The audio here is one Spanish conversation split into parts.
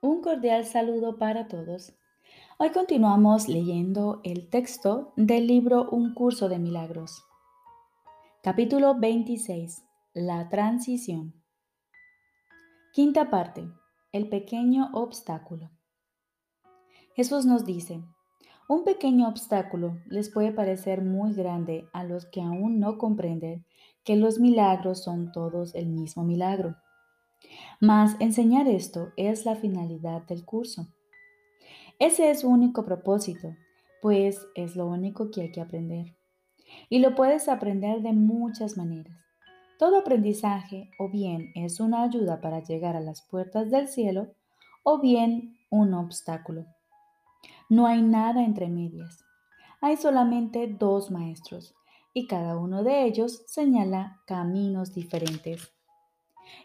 Un cordial saludo para todos. Hoy continuamos leyendo el texto del libro Un curso de milagros. Capítulo 26. La transición. Quinta parte. El pequeño obstáculo. Jesús nos dice, un pequeño obstáculo les puede parecer muy grande a los que aún no comprenden que los milagros son todos el mismo milagro. Mas enseñar esto es la finalidad del curso. Ese es su único propósito, pues es lo único que hay que aprender. Y lo puedes aprender de muchas maneras. Todo aprendizaje o bien es una ayuda para llegar a las puertas del cielo o bien un obstáculo. No hay nada entre medias. Hay solamente dos maestros y cada uno de ellos señala caminos diferentes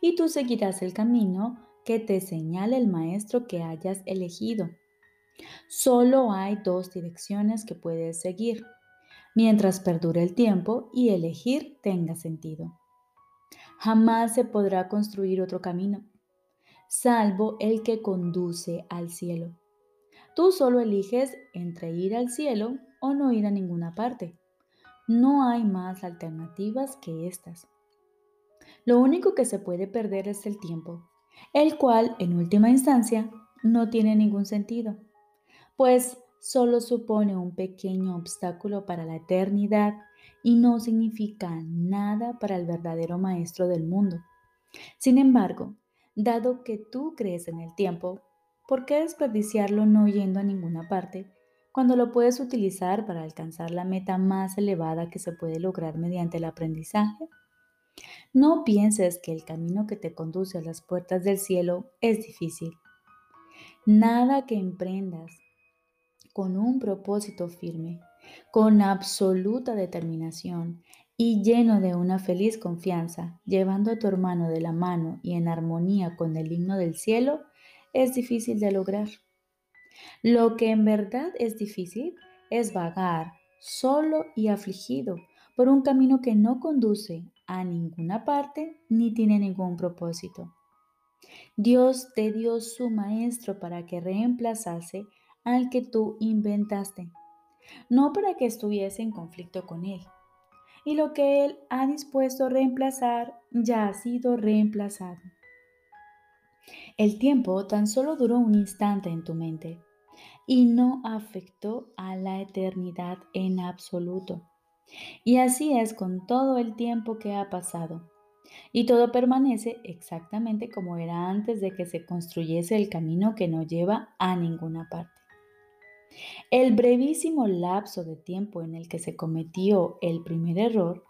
y tú seguirás el camino que te señale el maestro que hayas elegido. Solo hay dos direcciones que puedes seguir, mientras perdure el tiempo y elegir tenga sentido. Jamás se podrá construir otro camino, salvo el que conduce al cielo. Tú solo eliges entre ir al cielo o no ir a ninguna parte. No hay más alternativas que estas. Lo único que se puede perder es el tiempo, el cual, en última instancia, no tiene ningún sentido, pues solo supone un pequeño obstáculo para la eternidad y no significa nada para el verdadero maestro del mundo. Sin embargo, dado que tú crees en el tiempo, ¿por qué desperdiciarlo no yendo a ninguna parte cuando lo puedes utilizar para alcanzar la meta más elevada que se puede lograr mediante el aprendizaje? No pienses que el camino que te conduce a las puertas del cielo es difícil. Nada que emprendas con un propósito firme, con absoluta determinación y lleno de una feliz confianza, llevando a tu hermano de la mano y en armonía con el himno del cielo, es difícil de lograr. Lo que en verdad es difícil es vagar solo y afligido por un camino que no conduce a ninguna parte ni tiene ningún propósito. Dios te dio su maestro para que reemplazase al que tú inventaste, no para que estuviese en conflicto con él. Y lo que él ha dispuesto a reemplazar ya ha sido reemplazado. El tiempo tan solo duró un instante en tu mente y no afectó a la eternidad en absoluto. Y así es con todo el tiempo que ha pasado. Y todo permanece exactamente como era antes de que se construyese el camino que no lleva a ninguna parte. El brevísimo lapso de tiempo en el que se cometió el primer error,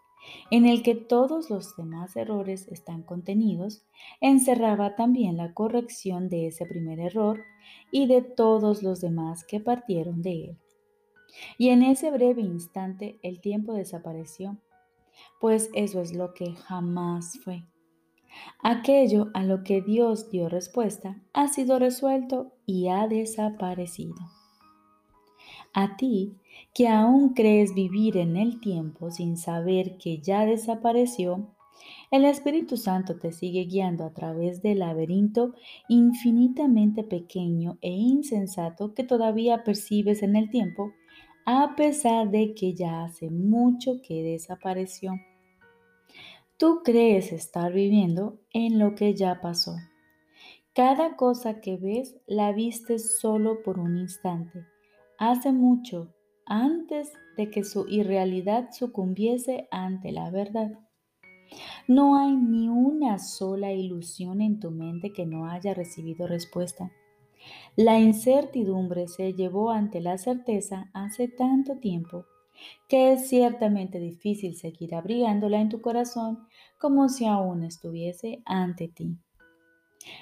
en el que todos los demás errores están contenidos, encerraba también la corrección de ese primer error y de todos los demás que partieron de él. Y en ese breve instante el tiempo desapareció, pues eso es lo que jamás fue. Aquello a lo que Dios dio respuesta ha sido resuelto y ha desaparecido. A ti, que aún crees vivir en el tiempo sin saber que ya desapareció, el Espíritu Santo te sigue guiando a través del laberinto infinitamente pequeño e insensato que todavía percibes en el tiempo a pesar de que ya hace mucho que desapareció. Tú crees estar viviendo en lo que ya pasó. Cada cosa que ves la viste solo por un instante, hace mucho, antes de que su irrealidad sucumbiese ante la verdad. No hay ni una sola ilusión en tu mente que no haya recibido respuesta. La incertidumbre se llevó ante la certeza hace tanto tiempo que es ciertamente difícil seguir abrigándola en tu corazón como si aún estuviese ante ti.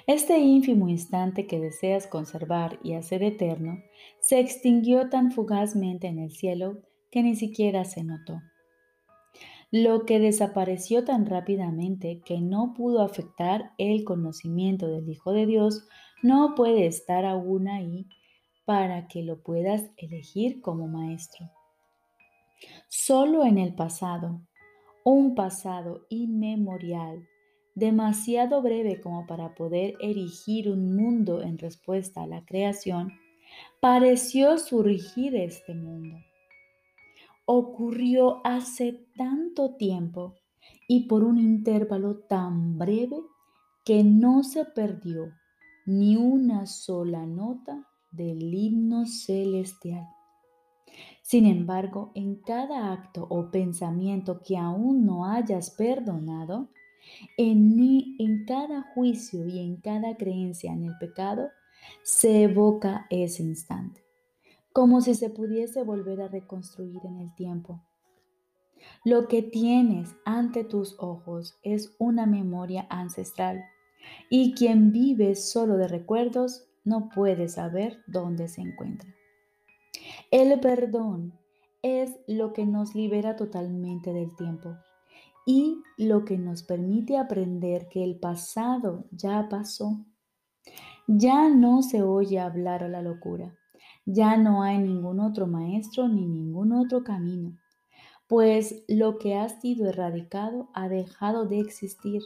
Este ínfimo instante que deseas conservar y hacer eterno se extinguió tan fugazmente en el cielo que ni siquiera se notó. Lo que desapareció tan rápidamente que no pudo afectar el conocimiento del Hijo de Dios no puede estar aún ahí para que lo puedas elegir como maestro. Solo en el pasado, un pasado inmemorial, demasiado breve como para poder erigir un mundo en respuesta a la creación, pareció surgir este mundo. Ocurrió hace tanto tiempo y por un intervalo tan breve que no se perdió ni una sola nota del himno celestial. Sin embargo, en cada acto o pensamiento que aún no hayas perdonado, en, en cada juicio y en cada creencia en el pecado, se evoca ese instante, como si se pudiese volver a reconstruir en el tiempo. Lo que tienes ante tus ojos es una memoria ancestral y quien vive solo de recuerdos no puede saber dónde se encuentra. El perdón es lo que nos libera totalmente del tiempo y lo que nos permite aprender que el pasado ya pasó. Ya no se oye hablar a la locura, ya no hay ningún otro maestro ni ningún otro camino, pues lo que ha sido erradicado ha dejado de existir.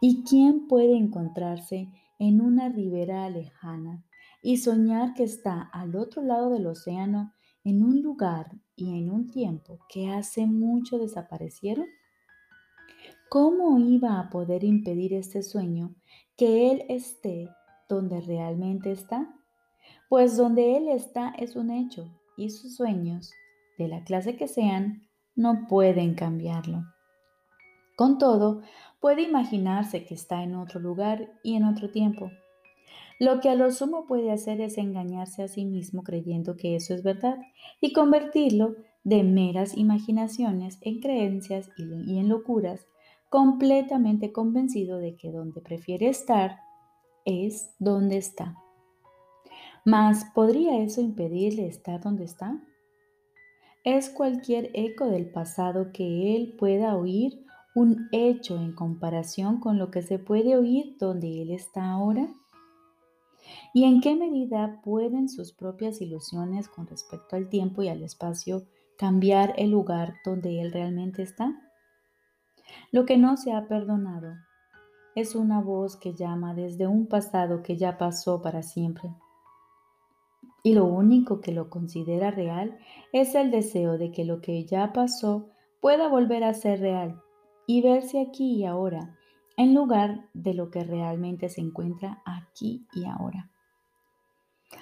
¿Y quién puede encontrarse en una ribera lejana y soñar que está al otro lado del océano en un lugar y en un tiempo que hace mucho desaparecieron? ¿Cómo iba a poder impedir este sueño que Él esté donde realmente está? Pues donde Él está es un hecho y sus sueños, de la clase que sean, no pueden cambiarlo. Con todo, puede imaginarse que está en otro lugar y en otro tiempo. Lo que a lo sumo puede hacer es engañarse a sí mismo creyendo que eso es verdad y convertirlo de meras imaginaciones en creencias y en locuras completamente convencido de que donde prefiere estar es donde está. Mas, ¿podría eso impedirle estar donde está? ¿Es cualquier eco del pasado que él pueda oír un hecho en comparación con lo que se puede oír donde él está ahora? ¿Y en qué medida pueden sus propias ilusiones con respecto al tiempo y al espacio cambiar el lugar donde él realmente está? Lo que no se ha perdonado es una voz que llama desde un pasado que ya pasó para siempre. Y lo único que lo considera real es el deseo de que lo que ya pasó pueda volver a ser real y verse aquí y ahora, en lugar de lo que realmente se encuentra aquí y ahora.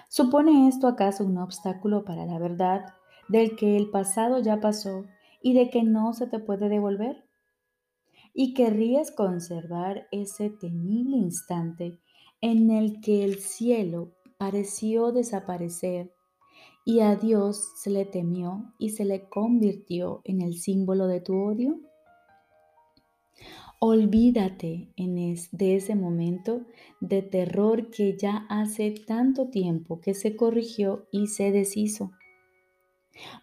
¿Supone esto acaso un obstáculo para la verdad del que el pasado ya pasó y de que no se te puede devolver? y querrías conservar ese temible instante en el que el cielo pareció desaparecer y a Dios se le temió y se le convirtió en el símbolo de tu odio? Olvídate en de ese momento de terror que ya hace tanto tiempo que se corrigió y se deshizo.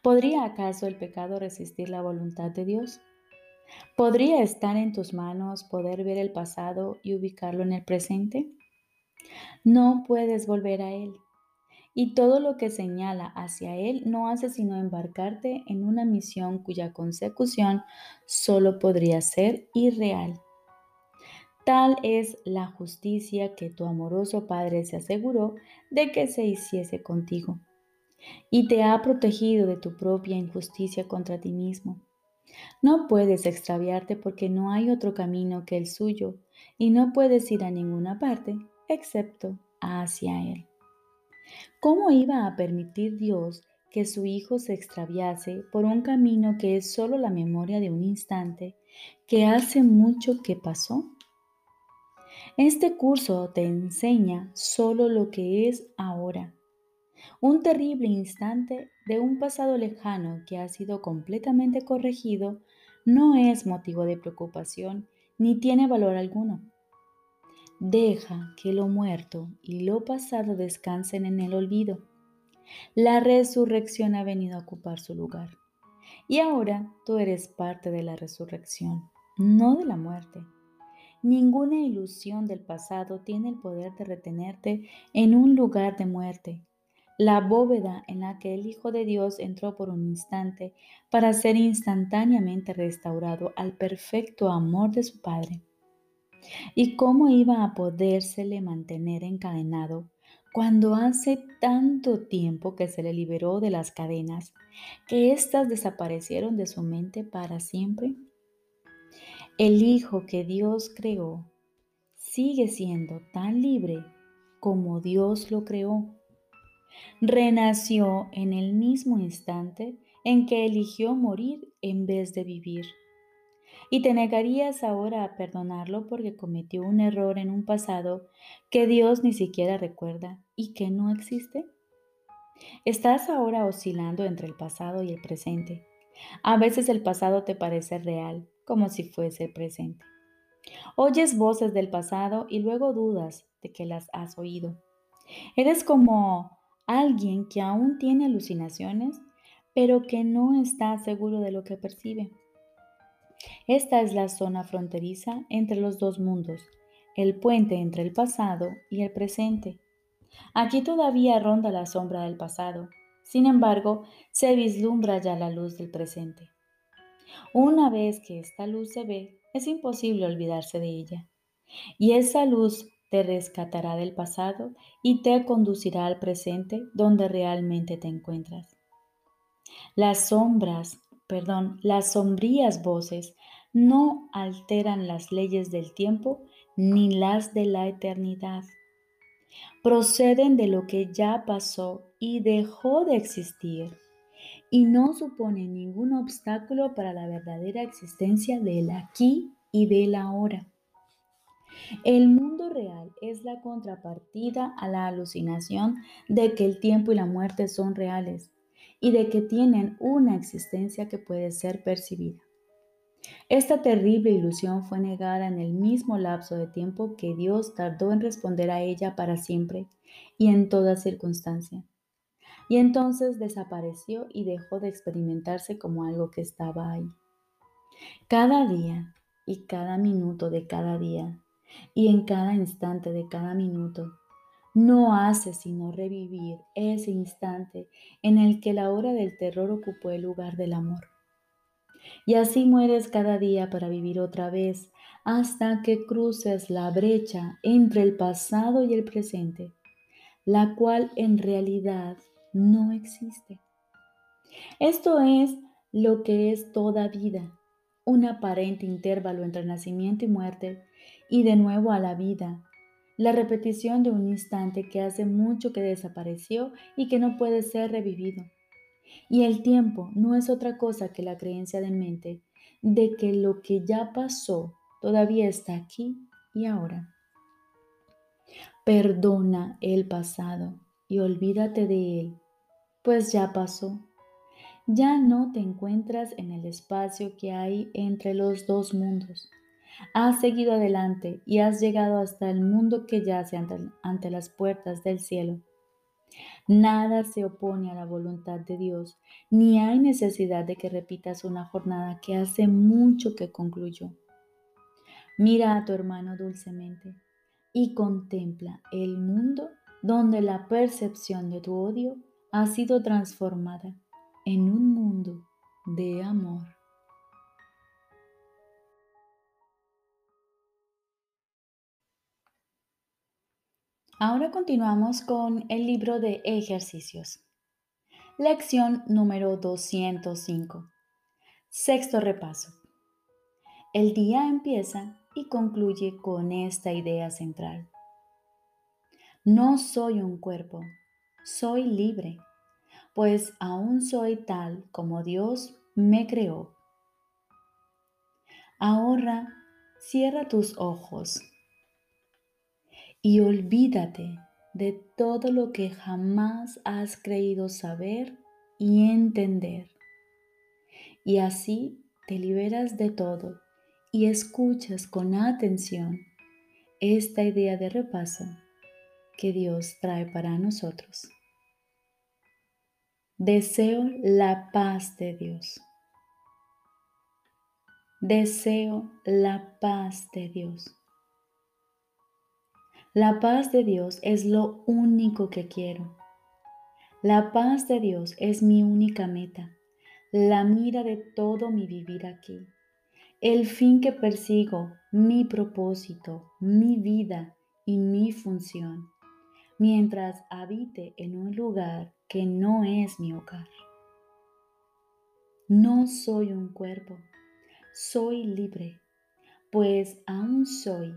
¿Podría acaso el pecado resistir la voluntad de Dios? ¿Podría estar en tus manos poder ver el pasado y ubicarlo en el presente? No puedes volver a él. Y todo lo que señala hacia él no hace sino embarcarte en una misión cuya consecución solo podría ser irreal. Tal es la justicia que tu amoroso Padre se aseguró de que se hiciese contigo, y te ha protegido de tu propia injusticia contra ti mismo no puedes extraviarte porque no hay otro camino que el suyo y no puedes ir a ninguna parte excepto hacia Él. ¿Cómo iba a permitir Dios que su Hijo se extraviase por un camino que es solo la memoria de un instante que hace mucho que pasó? Este curso te enseña solo lo que es ahora un terrible instante de un pasado lejano que ha sido completamente corregido no es motivo de preocupación ni tiene valor alguno. Deja que lo muerto y lo pasado descansen en el olvido. La resurrección ha venido a ocupar su lugar. Y ahora tú eres parte de la resurrección, no de la muerte. Ninguna ilusión del pasado tiene el poder de retenerte en un lugar de muerte la bóveda en la que el Hijo de Dios entró por un instante para ser instantáneamente restaurado al perfecto amor de su Padre. ¿Y cómo iba a podérsele mantener encadenado cuando hace tanto tiempo que se le liberó de las cadenas que éstas desaparecieron de su mente para siempre? El Hijo que Dios creó sigue siendo tan libre como Dios lo creó. Renació en el mismo instante en que eligió morir en vez de vivir. ¿Y te negarías ahora a perdonarlo porque cometió un error en un pasado que Dios ni siquiera recuerda y que no existe? Estás ahora oscilando entre el pasado y el presente. A veces el pasado te parece real, como si fuese el presente. Oyes voces del pasado y luego dudas de que las has oído. Eres como alguien que aún tiene alucinaciones, pero que no está seguro de lo que percibe. Esta es la zona fronteriza entre los dos mundos, el puente entre el pasado y el presente. Aquí todavía ronda la sombra del pasado, sin embargo, se vislumbra ya la luz del presente. Una vez que esta luz se ve, es imposible olvidarse de ella. Y esa luz te rescatará del pasado y te conducirá al presente donde realmente te encuentras. Las sombras, perdón, las sombrías voces no alteran las leyes del tiempo ni las de la eternidad. Proceden de lo que ya pasó y dejó de existir y no supone ningún obstáculo para la verdadera existencia del aquí y del ahora. El mundo real es la contrapartida a la alucinación de que el tiempo y la muerte son reales y de que tienen una existencia que puede ser percibida. Esta terrible ilusión fue negada en el mismo lapso de tiempo que Dios tardó en responder a ella para siempre y en toda circunstancia. Y entonces desapareció y dejó de experimentarse como algo que estaba ahí. Cada día y cada minuto de cada día y en cada instante de cada minuto no hace sino revivir ese instante en el que la hora del terror ocupó el lugar del amor. Y así mueres cada día para vivir otra vez hasta que cruces la brecha entre el pasado y el presente, la cual en realidad no existe. Esto es lo que es toda vida, un aparente intervalo entre nacimiento y muerte y de nuevo a la vida, la repetición de un instante que hace mucho que desapareció y que no puede ser revivido. Y el tiempo no es otra cosa que la creencia de mente de que lo que ya pasó todavía está aquí y ahora. Perdona el pasado y olvídate de él, pues ya pasó. Ya no te encuentras en el espacio que hay entre los dos mundos. Has seguido adelante y has llegado hasta el mundo que yace ante, ante las puertas del cielo. Nada se opone a la voluntad de Dios, ni hay necesidad de que repitas una jornada que hace mucho que concluyó. Mira a tu hermano dulcemente y contempla el mundo donde la percepción de tu odio ha sido transformada en un mundo de amor. Ahora continuamos con el libro de ejercicios. Lección número 205. Sexto repaso. El día empieza y concluye con esta idea central. No soy un cuerpo, soy libre, pues aún soy tal como Dios me creó. Ahora cierra tus ojos y olvídate de todo lo que jamás has creído saber y entender. Y así te liberas de todo y escuchas con atención esta idea de repaso que Dios trae para nosotros. Deseo la paz de Dios. Deseo la paz de Dios. La paz de Dios es lo único que quiero. La paz de Dios es mi única meta, la mira de todo mi vivir aquí. el fin que persigo, mi propósito, mi vida y mi función, mientras habite en un lugar que no es mi hogar. No soy un cuerpo, soy libre, pues aún soy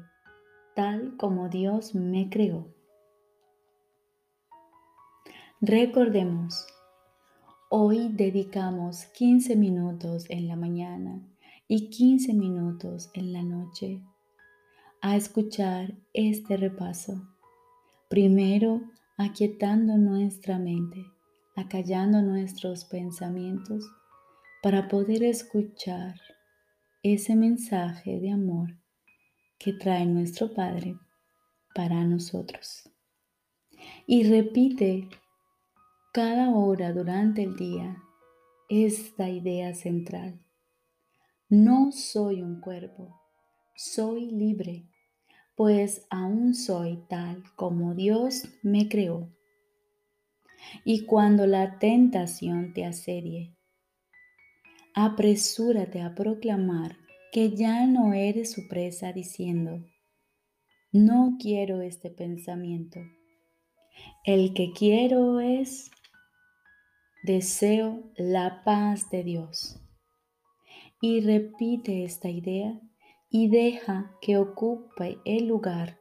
tal como Dios me creó. Recordemos, hoy dedicamos 15 minutos en la mañana y 15 minutos en la noche a escuchar este repaso. Primero, aquietando nuestra mente, acallando nuestros pensamientos para poder escuchar ese mensaje de amor que trae nuestro Padre para nosotros. Y repite cada hora durante el día esta idea central. No soy un cuerpo, soy libre, pues aún soy tal como Dios me creó. Y cuando la tentación te asedie, apresúrate a proclamar que ya no eres su presa diciendo, no quiero este pensamiento. El que quiero es, deseo la paz de Dios y repite esta idea y deja que ocupe el lugar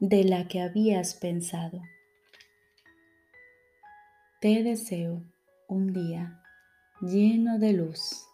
de la que habías pensado. Te deseo un día lleno de luz.